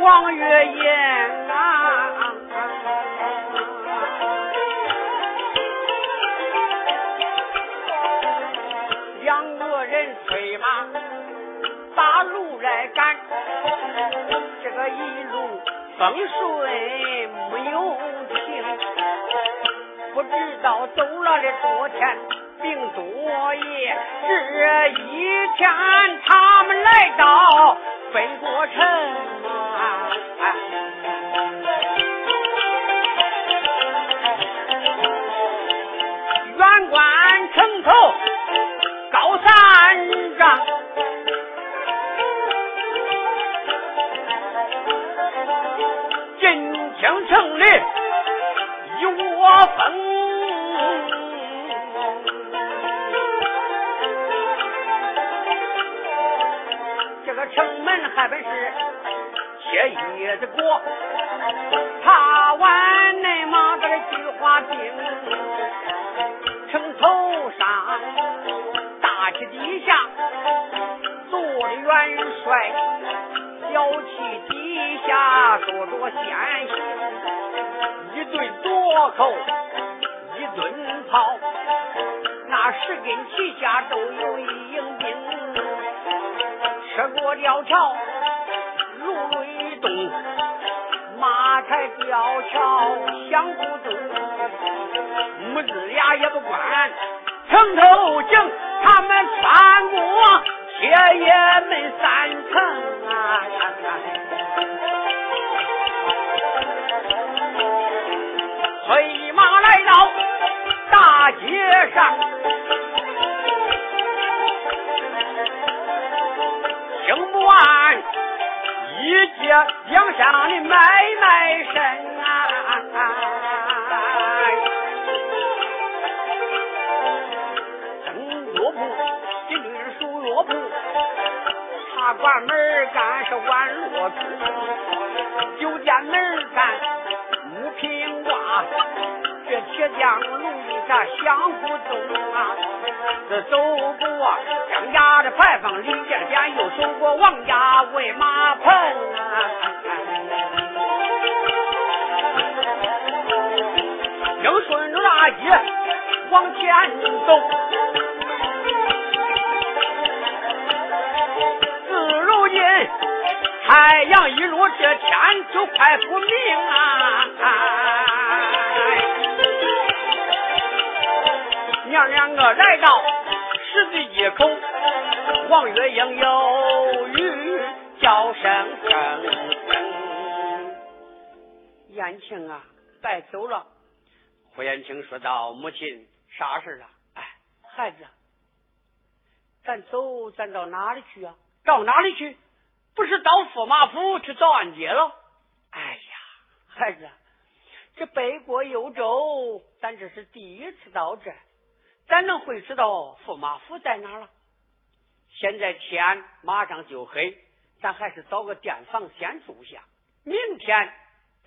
王月英啊，两个人催马把路来赶，这个一路风顺没有停，不知道走了的多天并多夜，这一天他们来到北国城。家都有一营兵。吃过吊桥，如雷动，马踩吊桥响不咚。母子俩也不管，想不动啊！这走过张家的牌坊，李家店又走过王家喂马棚啊！正顺着大街往前走。只如今太阳一落，这天就快不明啊！娘两个来到十字街口，王月英有语叫声声。燕青啊，白走了。胡延青说道：“母亲，啥事啊？哎，孩子，咱走，咱到哪里去啊？到哪里去？”不是到驸马府去找安杰了？哎呀，孩子，这北国幽州，咱这是第一次到这，咱能会知道驸马府在哪了？现在天马上就黑，咱还是找个店房先住下，明天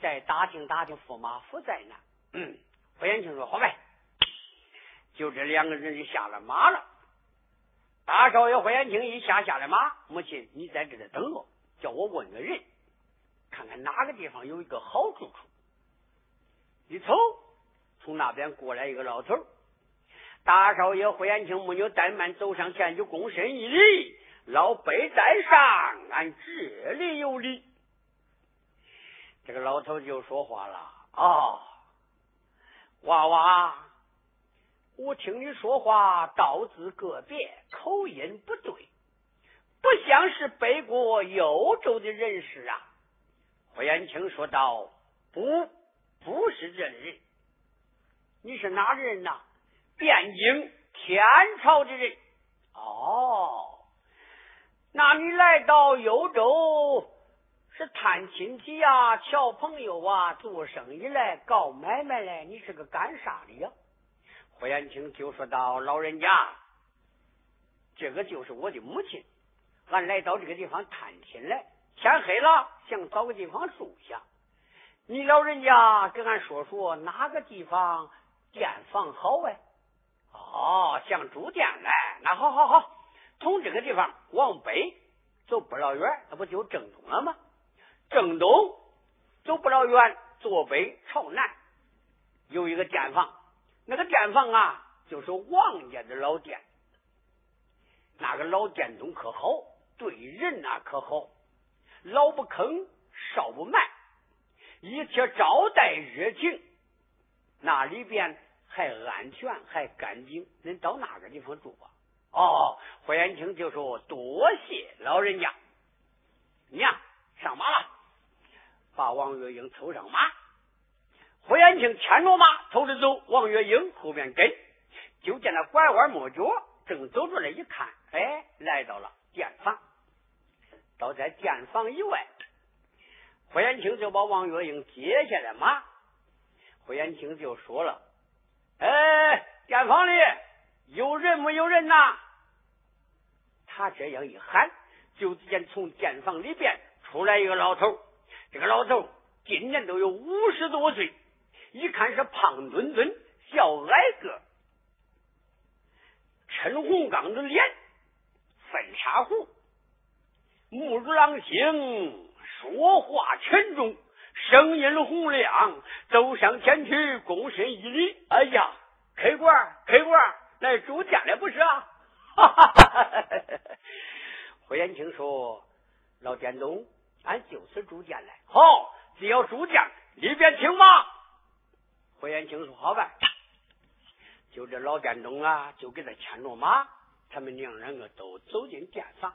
再打听打听驸马府在哪。嗯，胡延庆说好呗，就这两个人就下了马了。大少爷胡延庆一下下了马，母亲，你在这里等我，叫我问个人，看看哪个地方有一个好住处。一瞅，从那边过来一个老头。大少爷胡延庆没有怠慢，走上前就躬身一礼：“老辈在上，俺这里有礼。”这个老头就说话了：“啊，娃娃。”我听你说话，道字个别，口音不对，不像是北国幽州的人士啊。胡延庆说道：“不，不是这人。你是哪里人呐？汴京天朝的人。哦，那你来到幽州是探亲戚啊，瞧朋友啊，做生意来，搞买卖来？你是个干啥的呀？”胡延庆就说道：“老人家，这个就是我的母亲。俺来到这个地方探亲来，天黑了，想找个地方住下。你老人家跟俺说说哪个地方店房好哎？哦，想住店来，那好好好，从这个地方往北走不老远，那不就正东了吗？正东走不老远，坐北朝南有一个店房，那个店房啊，就是王家的老店。那个老店东可好，对人呐可好，老不坑，少不卖，一切招待热情。那里边还安全，还干净。恁到那个地方住吧。哦，霍元清就说：“多谢老人家。”娘上马了，把王月英凑上马。霍元清牵着马偷着走，王月英后边跟。就见他拐弯抹角，正走出来一看。哎，来到了店房，倒在店房以外，霍元清就把王月英接下来马。霍元清就说了：“哎，店房里有人没有人呐？”他这样一喊，就见从店房里边出来一个老头。这个老头今年都有五十多岁，一看是胖墩墩、小矮个，陈红刚的脸。粉茶壶，目如狼星，说话沉重，声音洪亮，走上前去，躬身一礼。哎呀，客官，客官，来住店了不是啊？哈哈哈哈哈！霍元庆说：“老店东，俺就此住店来。好，只要住店，里边请吧。”霍元庆说：“好吧。”就这老店东啊，就给他牵着马。他们娘两个都走进店房，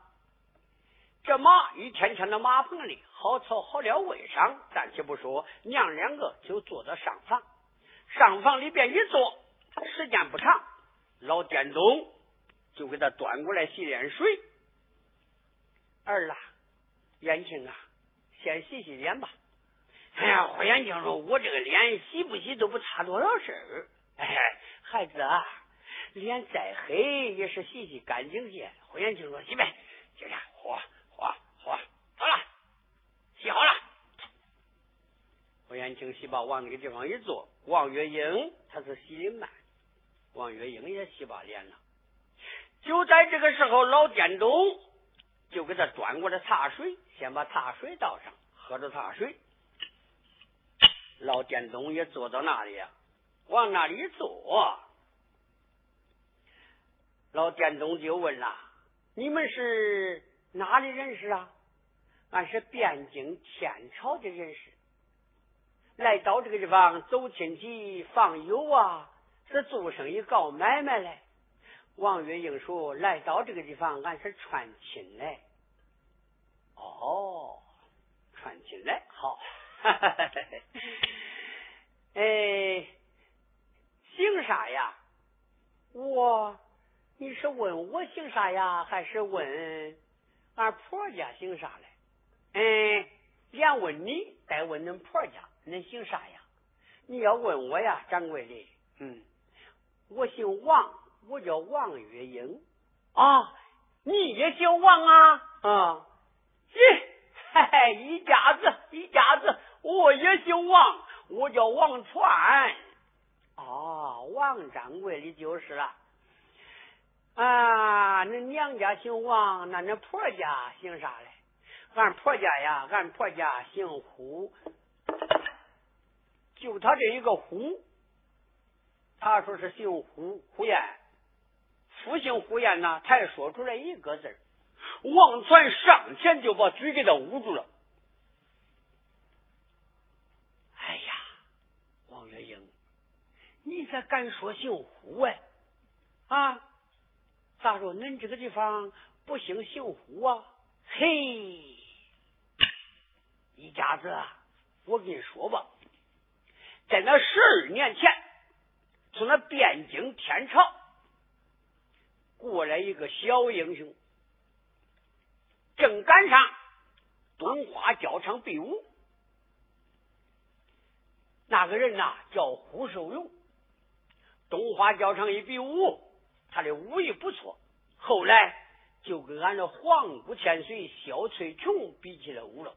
这马一天天到马棚里，好草好料喂上。暂且不说，娘两个就坐到上房。上房里边一坐，时间不长，老店东就给他端过来洗脸水。儿啊，元庆啊，先洗洗脸吧。哎呀，霍元庆说：“我这个脸洗不洗都不差多少事儿。”哎，孩子啊。脸再黑也是洗洗干净些。霍元清说：“洗呗，接着嚯嚯嚯，好，洗好了。”霍元清洗把往那个地方一坐，王月英他是洗的慢，王月英也洗把脸了。就在这个时候，老店东就给他端过来茶水，先把茶水倒上，喝着茶水。老店东也坐到那里，往那里一坐。老店东就问了：“你们是哪里人士啊？”“俺是汴京天朝的人士，来到这个地方走亲戚访友啊，是做生意搞买卖嘞。”王月英说：“来到这个地方，俺是串亲来。”“哦，串亲来，好。”“哎，姓啥呀？”“我。”你是问我姓啥呀，还是问俺婆家姓啥嘞？嗯，连问你再问恁婆家，恁姓啥呀？你要问我呀，掌柜的，嗯，我姓王，我叫王月英啊。你也姓王啊？啊，咦，嘿嘿，一家子一家子，我也姓王，我叫王传。哦，王掌柜的就是了。啊，恁娘家姓王，那恁婆家姓啥嘞？俺婆家呀，俺婆家姓胡，就他这一个胡，他说是姓胡，胡彦，父姓胡彦呐，他也说出来一个字王传上前就把嘴给他捂住了。哎呀，王月英，你咋敢说姓胡哎？啊？咋说？恁这个地方不兴姓胡啊？嘿，一家子，我跟你说吧，在那十二年前，从那汴京天朝过来一个小英雄，正赶上东华教场比武，那个人呐叫胡寿勇，东华教场一比武。他的武艺不错，后来就跟俺的皇姑千岁萧翠琼比起来武了。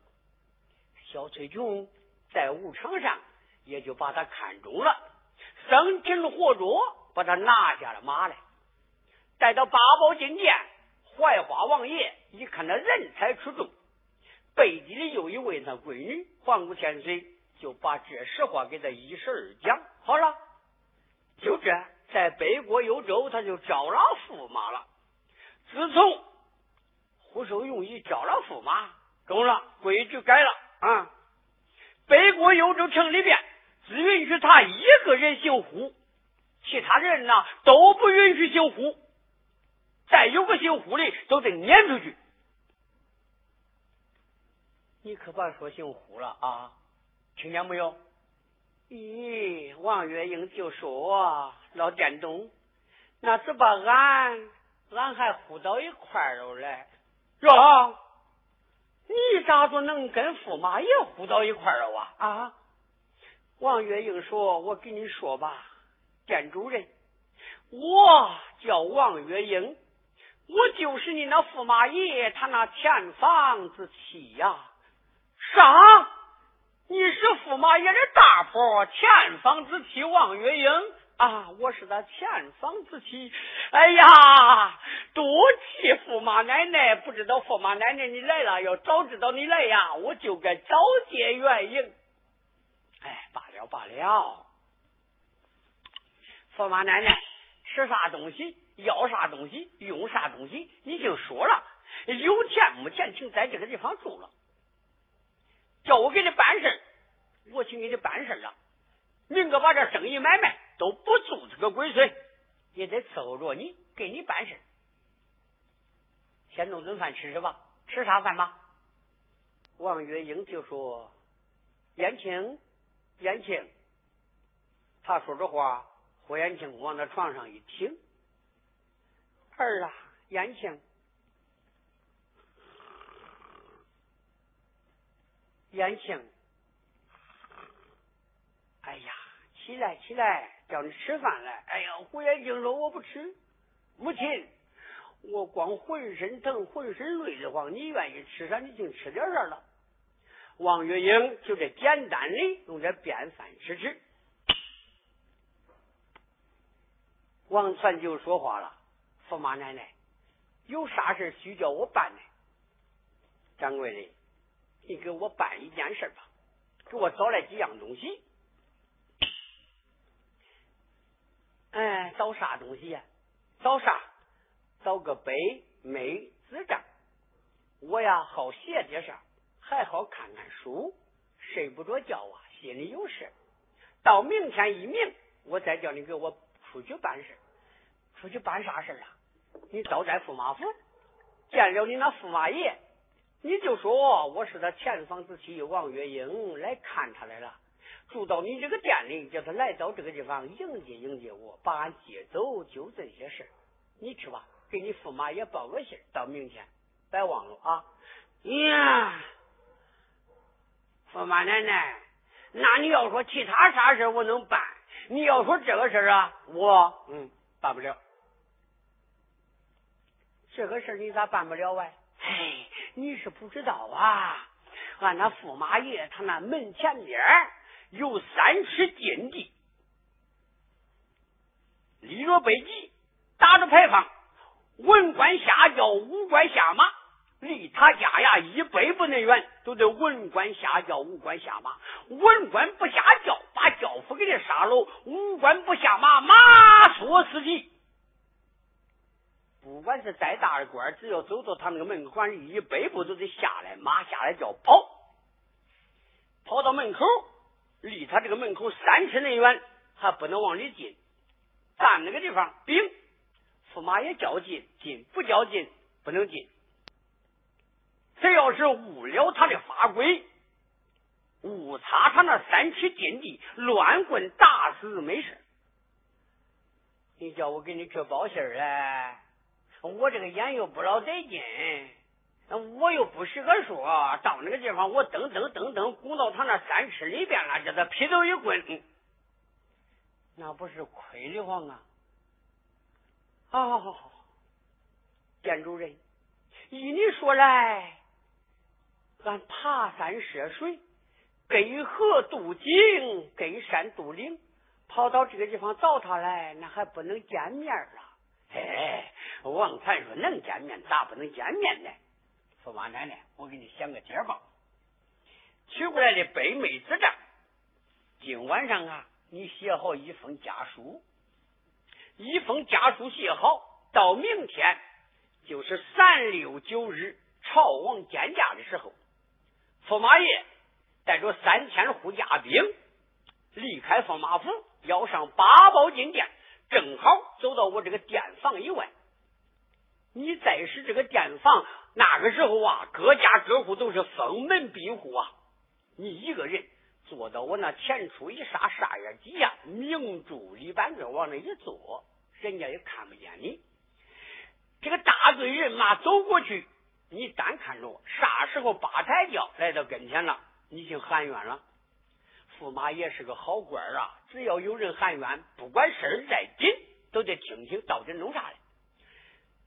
小翠琼在武场上也就把他看中了，生擒活捉，把他拿下了马来，带到八宝金殿。怀化王爷一看他人才出众，背地里有一位他闺女环顾千岁，就把这实话给他一十二讲。好了，就这，在北国幽州，他就招了驸马了。自从胡守勇一招了驸马，中了规矩改了啊！北国幽州城里边只允许他一个人姓胡，其他人呢都不允许姓胡。再有个姓胡的，都得撵出去。你可别说姓胡了啊！听见没有？咦，王月英就说：“老店东，那是把俺俺还呼到一块儿了嘞。”哟，你咋就能跟驸马爷糊到一块儿了啊？啊！王月英说：“我跟你说吧，店主人，我叫王月英，我就是你那驸马爷他那前房之妻呀。”啥？你是驸马爷的大婆，前房之妻王月英啊！我是他前房之妻。哎呀，多气驸马奶奶！不知道驸马奶奶你来了，要早知道你来呀，我就该早结缘迎。哎，罢了罢了。驸马奶奶吃啥东西，要啥东西，用啥东西，你就说了。有钱没钱，请在这个地方住了。叫我给你办事我请给你办事了。明个把这生意买卖都不住这个鬼祟，也得伺候着你，给你办事先弄顿饭吃吃吧，吃啥饭吧？王月英就说：“燕青，燕青。”他说这话，霍延庆往那床上一听：“儿啊，燕青。”燕青，哎呀，起来起来，叫你吃饭来。哎呀，胡延庆说我不吃。母亲，我光浑身疼，浑身累得慌。你愿意吃啥，你就吃点啥了。王月英就这简单的用这便饭吃吃。王传就说话了：“驸马奶奶，有啥事需叫我办呢？”掌柜的。你给我办一件事吧，给我找来几样东西。哎，找啥东西呀？找啥？找个杯、梅、纸张。我呀，好写点啥，还好看看书，睡不着觉啊，心里有事。到明天一明，我再叫你给我出去办事。出去办啥事啊？你早在驸马府见了你那驸马爷。你就说我是他前房之妻王月英来看他来了，住到你这个店里，叫他来到这个地方迎接迎接我，把俺接走，就这些事你去吧，给你驸马爷报个信到明天别忘了啊！呀，驸马奶奶，那你要说其他啥事我能办，你要说这个事啊，我嗯办不了。这个事你咋办不了啊哎？你是不知道啊，俺那驸马爷他那门前边儿有三尺禁地，立着碑记，打着牌坊，文官下轿，武官下马，离他家呀一百步内远，都得文官下轿，武官下马。文官不下轿，把轿夫给他杀了；武官不下马，马说死体。不管是再大的官，只要走到他那个门口，一百步都得下来，马下来就要跑，跑到门口，离他这个门口三尺内远，还不能往里进，站那个地方，兵驸马爷叫进，进不叫进，不能进。谁要是误了他的法规，误差他那三尺禁地，乱棍打死没事。你叫我给你去报信儿嘞？我这个眼又不老得劲，我又不识个数，到那个地方我噔噔噔噔拱到他那三尺里边了，叫他劈头一棍，那不是亏的慌啊！好好好好，店主人，依你说来，俺爬山涉水，隔河渡井，跟山渡岭，跑到这个地方找他来，那还不能见面了。哎，王禅说：“能见面，咋不能见面呢？驸马奶奶，我给你想个解吧。取过来的北美子账，今晚上啊，你写好一封家书，一封家书写好，到明天就是三六九日朝王见驾的时候，驸马爷带着三千护驾兵离开驸马府，要上八宝金殿，正好走到我这个殿房以外。你再使这个殿房，那个时候啊，各家各户都是封门闭户啊。你一个人坐到我那前出一刹刹呀几呀，明珠里板凳往那一坐，人家也看不见你。这个大队人马走过去，你单看着啥时候八抬轿来到跟前了，你就喊冤了。驸马爷是个好官啊，只要有人喊冤，不管事儿再紧，都得听听到底弄啥的。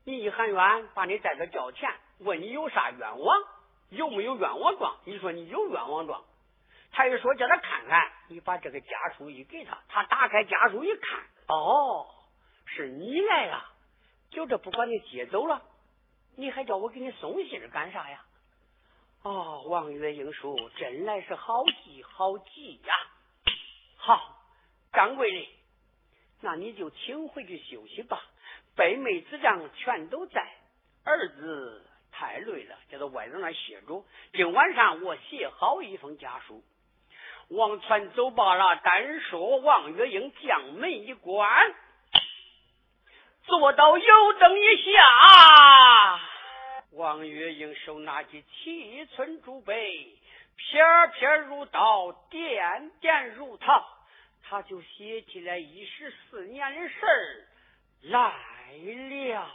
你一喊冤，把你带到轿前，问你有啥冤枉，有没有冤枉状？你说你有冤枉状，他一说叫他看看，你把这个家书一给他，他打开家书一看，哦，是你来了，就这不把你接走了，你还叫我给你送信干啥呀？哦，王月英叔真来是好急好急呀！好，掌柜的，那你就请回去休息吧。北妹子丈全都在，儿子太累了，叫到外头那歇着。今晚上我写好一封家书。王传走罢了，单说王月英将门一关，坐到油灯一下。王月英手拿起七寸竹杯，片片如刀，点点如糖，他就写起来一十四年的事儿来。了。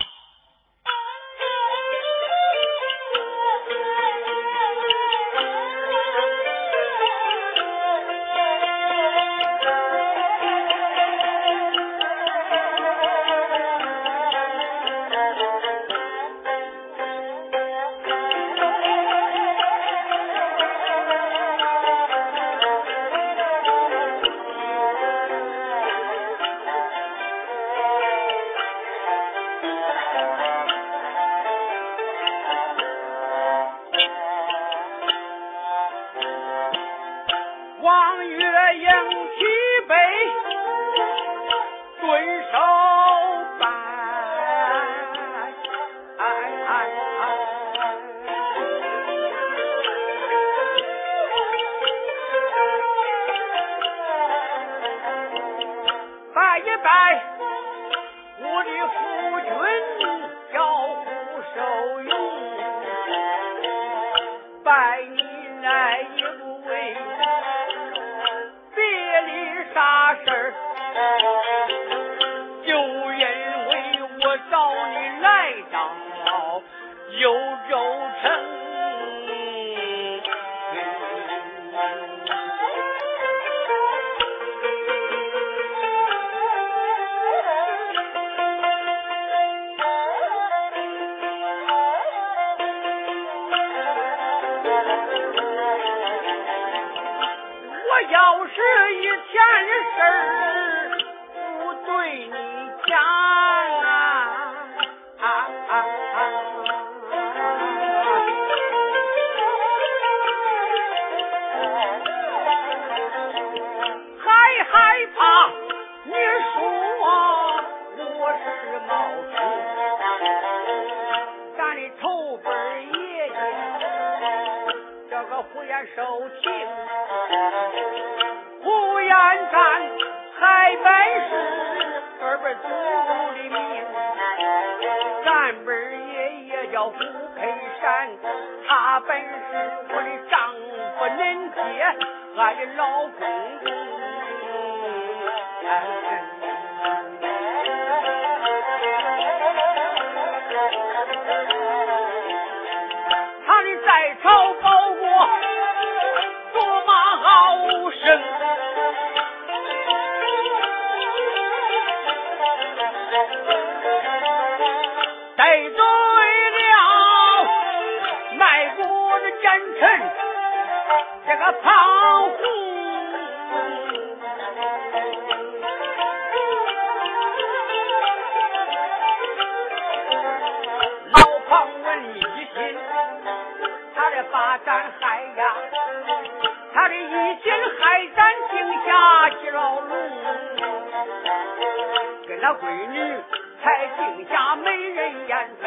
有州城，我要是一天的事儿。他本是我的丈夫恁爹，俺的老公公。跑红，老庞文一心，他的八斩海呀，他的一心海斩惊下蛟龙，跟那闺女才净下美人眼。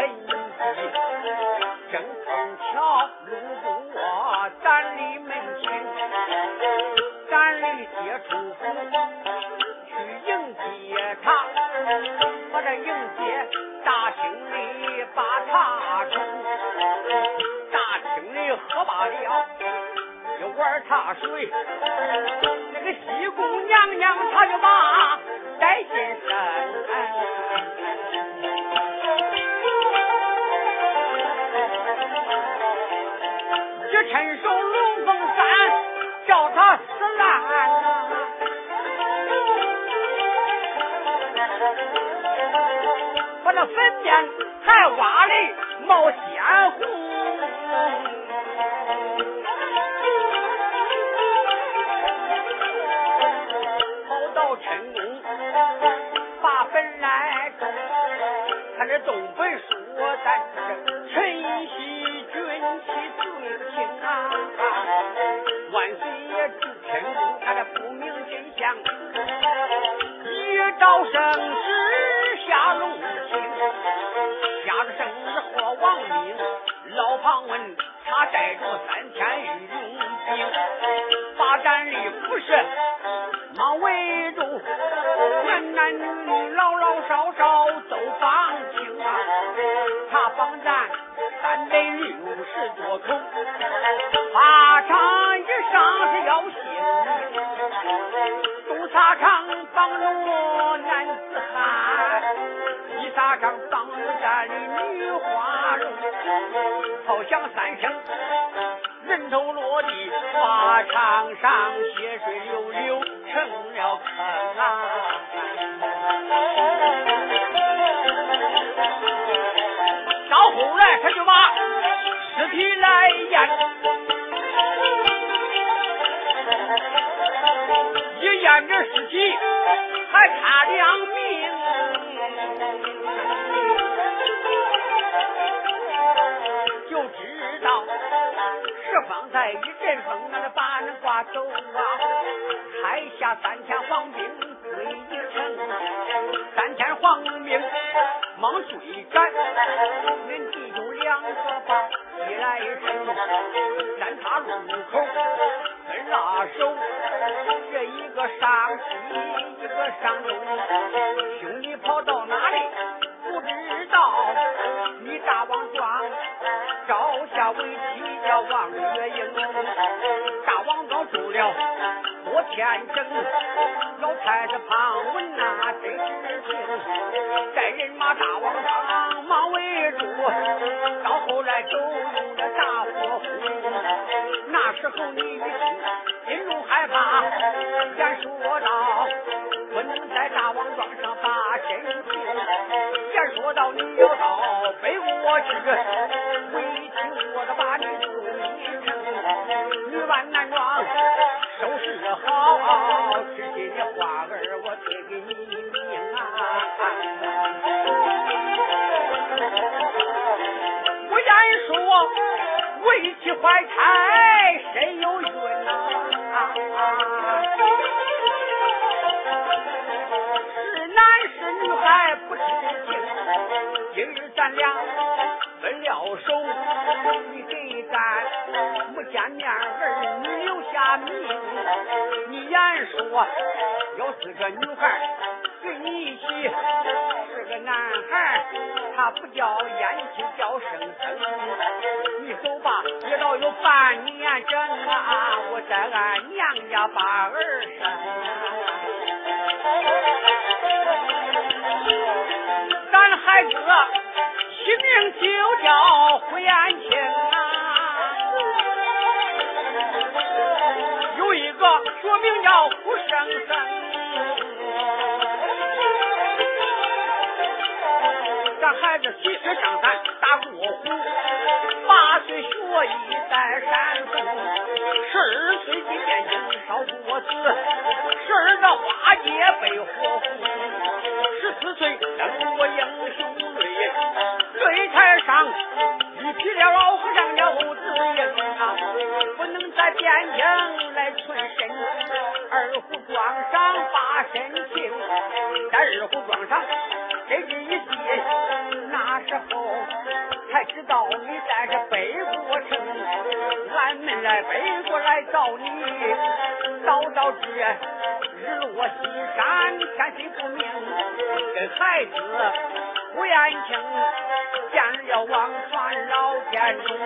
大厅里喝罢了一碗茶水，那个西宫娘娘她就把带进身。只趁手龙凤山，叫他死烂！把那坟边还挖的冒鲜红。多口，法场以上是要性，东沙场放着男子汉，西沙场放着咱的女花容，炮响三声，人头落地，法场上血水流流成了坑啊！尸体来验，一验这尸体还差两命，就知道是方才一阵风，那把人刮走啊！台下三千黄兵追一城，三千黄兵忙追赶，恁一来城，站他路口分拉手，这一个上西，一个上东，兄弟跑到哪里不知道，你大王庄招下为妻叫王月英，天整，老太太庞文呐真是情，带人马大王庄忙围住，到后来都用了大火轰，那时候你一听心中害怕，先说道不能在大王庄上把真情，言说道你要到北国去，为情我的把你送一程，好，吃进的花儿我推给你命啊！我言说为妻怀胎身有孕呐、是男是女还不知情，今日咱俩分了手，你给咱没见面儿女留下名，你言说要是个女孩跟你一起，是个男孩他不叫燕青叫生生，你走吧，也到有半年整啊，我在俺娘家把儿生。咱孩子起名就叫胡延庆个学名叫胡生生。咱孩子七岁上山打过虎，八岁学艺在山东，十二岁进汴京烧锅子，十二个花街被火红，十四岁登过英雄队，擂台上与起了老和尚的子营啊，不能在边境来存身。二虎庄上把身情，在二虎庄上这一计，那时候才知道你在这北国城，俺们来北国来找你，早早知日落西山，天黑不明，这孩子。胡延庆见了王传老天中，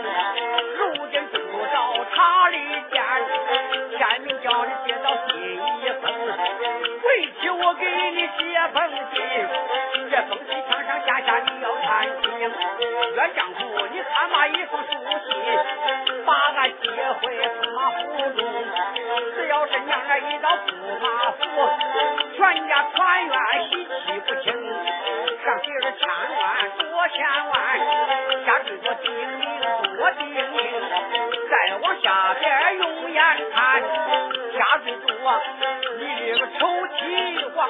如今住到茶里间，天明叫你接到信一封，回去我给你写封信，这封信上上下下你要看清。岳丈夫，你看嘛一封书信，把俺接回驸马府中，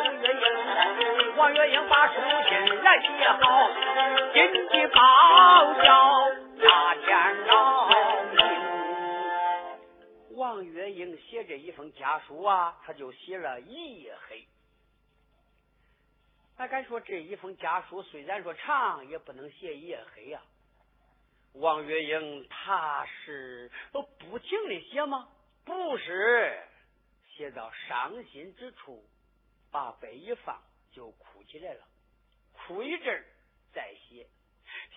王月英，王月英把书信来写好，紧急报交大天老王月英写这一封家书啊，他就写了一夜黑。俺敢说这一封家书虽然说长，也不能写夜黑呀。王月英他是不停的写吗？不是，写到伤心之处，把笔一放就哭起来了。哭一阵再写，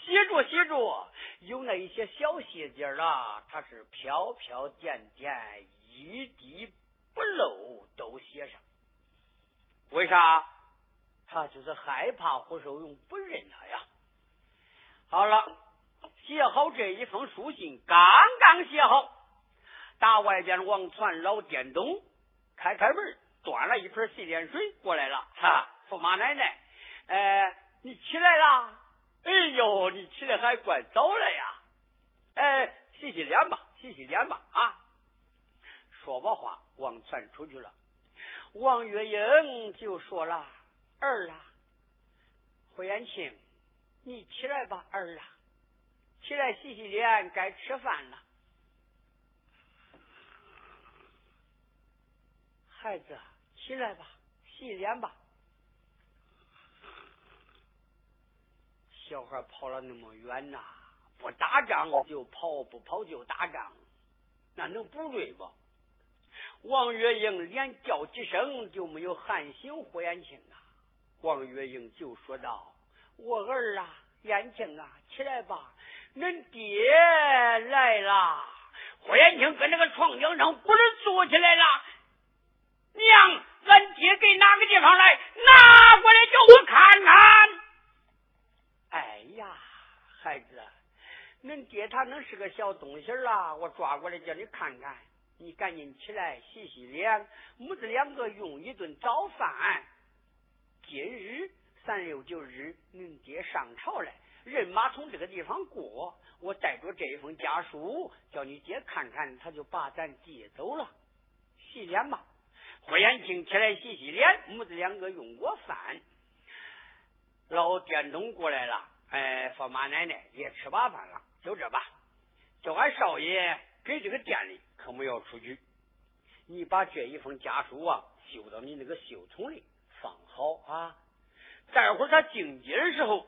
写着写着，有那一些小细节啊，他是飘飘点点，一滴不漏都写上。为啥？他就是害怕胡守勇不认他呀。好了，写好这一封书信，刚刚写好，打外边王传老店东开开门，端了一盆洗脸水过来了。哈，驸马奶奶，哎，你起来了？哎呦，你起来还怪早了呀！哎，洗洗脸吧，洗洗脸吧啊！说把话，王传出去了。王月英就说了。儿啊，胡延庆，你起来吧，儿啊，起来洗洗脸，该吃饭了。孩子，起来吧，洗脸吧。小孩跑了那么远呐，不打仗就跑，不跑就打仗，那能不对不？王月英连叫几声，就没有喊醒胡延庆啊。王月英就说道：“我儿啊，燕青啊，起来吧，恁爹来了。”霍延庆跟那个床顶上不是坐起来了。娘，俺爹给哪个地方来？拿过来叫我看看。哎呀，孩子，恁爹他能是个小东西啦？我抓过来叫你看看。你赶紧起来洗洗脸，母子两个用一顿早饭。今日三六九日，恁爹上朝来，人马从这个地方过，我带着这一封家书，叫你爹看看，他就把咱接走了。洗脸吧，霍延庆起来洗洗脸，母子两个用过饭，老店东过来了，哎，说马奶奶也吃罢饭了，就这吧，叫俺少爷给这个店里可没要出去，你把这一封家书啊，绣到你那个绣筒里。放好啊！待会儿他进街的时候，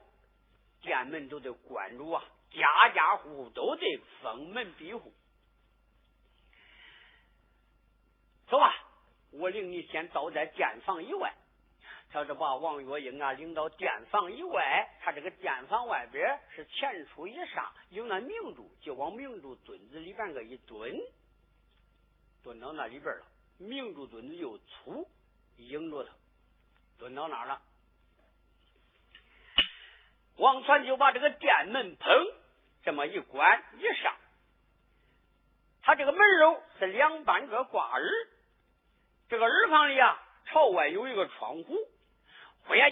店门都得关住啊，家家户户都得封门闭户。走吧，我领你先到在店房以外。他是把王月英啊领到店房以外，他这个店房外边是前出一上，有那明柱，就往明柱墩子里边个一蹲，蹲到那里边了。明柱墩子又粗，迎着他。蹲到那儿了，王传就把这个店门砰这么一关一上，他这个门楼是两半个挂耳，这个耳房里啊朝外有一个窗户，不然。